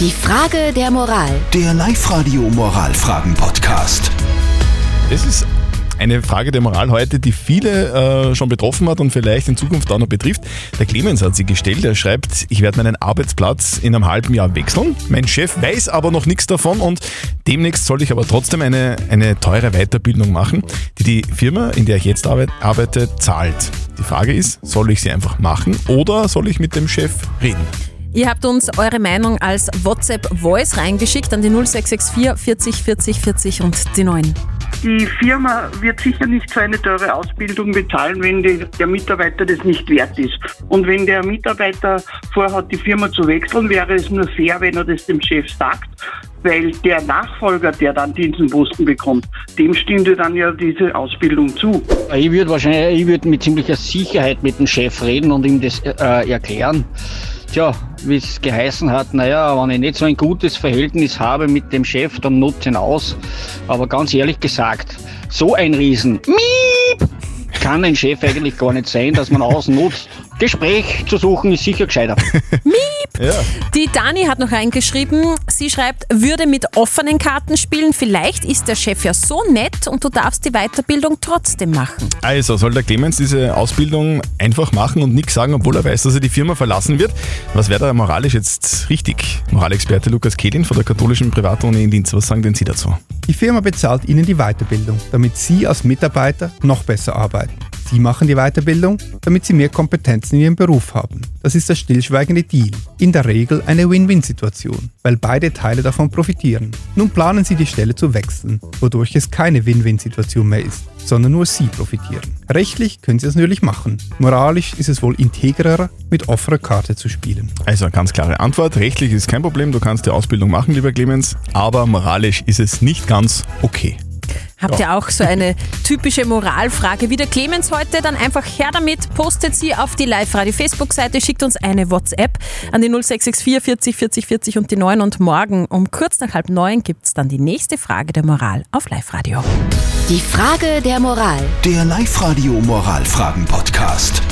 Die Frage der Moral. Der Live-Radio Moralfragen-Podcast. Das ist eine Frage der Moral heute, die viele äh, schon betroffen hat und vielleicht in Zukunft auch noch betrifft. Der Clemens hat sie gestellt. Er schreibt, ich werde meinen Arbeitsplatz in einem halben Jahr wechseln. Mein Chef weiß aber noch nichts davon und demnächst soll ich aber trotzdem eine, eine teure Weiterbildung machen, die die Firma, in der ich jetzt arbeit, arbeite, zahlt. Die Frage ist, soll ich sie einfach machen oder soll ich mit dem Chef reden? Ihr habt uns eure Meinung als WhatsApp-Voice reingeschickt an die 0664 40 40 40 und die 9. Die Firma wird sicher nicht so eine teure Ausbildung bezahlen, wenn die, der Mitarbeiter das nicht wert ist. Und wenn der Mitarbeiter vorhat, die Firma zu wechseln, wäre es nur fair, wenn er das dem Chef sagt, weil der Nachfolger, der dann diesen Posten bekommt, dem stünde dann ja diese Ausbildung zu. Ich würde wahrscheinlich, ich würde mit ziemlicher Sicherheit mit dem Chef reden und ihm das äh, erklären. Tja, wie es geheißen hat, naja, wenn ich nicht so ein gutes Verhältnis habe mit dem Chef, dann nutze ihn aus. Aber ganz ehrlich gesagt, so ein Riesen, miep, kann ein Chef eigentlich gar nicht sein, dass man ausnutzt. Gespräch zu suchen ist sicher gescheiter. Miep! Die Dani hat noch reingeschrieben, sie schreibt, würde mit offenen Karten spielen. Vielleicht ist der Chef ja so nett und du darfst die Weiterbildung trotzdem machen. Also soll der Clemens diese Ausbildung einfach machen und nichts sagen, obwohl er weiß, dass er die Firma verlassen wird? Was wäre da moralisch jetzt richtig? Moralexperte Lukas Kehlin von der katholischen Privatuni in Linz, was sagen denn Sie dazu? Die Firma bezahlt Ihnen die Weiterbildung, damit Sie als Mitarbeiter noch besser arbeiten. Sie machen die Weiterbildung, damit Sie mehr Kompetenzen in Ihrem Beruf haben. Das ist der stillschweigende Deal. In der Regel eine Win-Win-Situation, weil beide Teile davon profitieren. Nun planen Sie die Stelle zu wechseln, wodurch es keine Win-Win-Situation mehr ist, sondern nur Sie profitieren. Rechtlich können Sie das natürlich machen. Moralisch ist es wohl integrer, mit offener Karte zu spielen. Also ganz klare Antwort. Rechtlich ist kein Problem, du kannst die Ausbildung machen, lieber Clemens, aber moralisch ist es nicht ganz okay. Habt ihr auch so eine typische Moralfrage wie der Clemens heute? Dann einfach her damit, postet sie auf die Live-Radio-Facebook-Seite, schickt uns eine WhatsApp an die 0664 40 40 40 und die 9 und morgen um kurz nach halb neun gibt es dann die nächste Frage der Moral auf Live-Radio. Die Frage der Moral. Der Live-Radio Moralfragen-Podcast.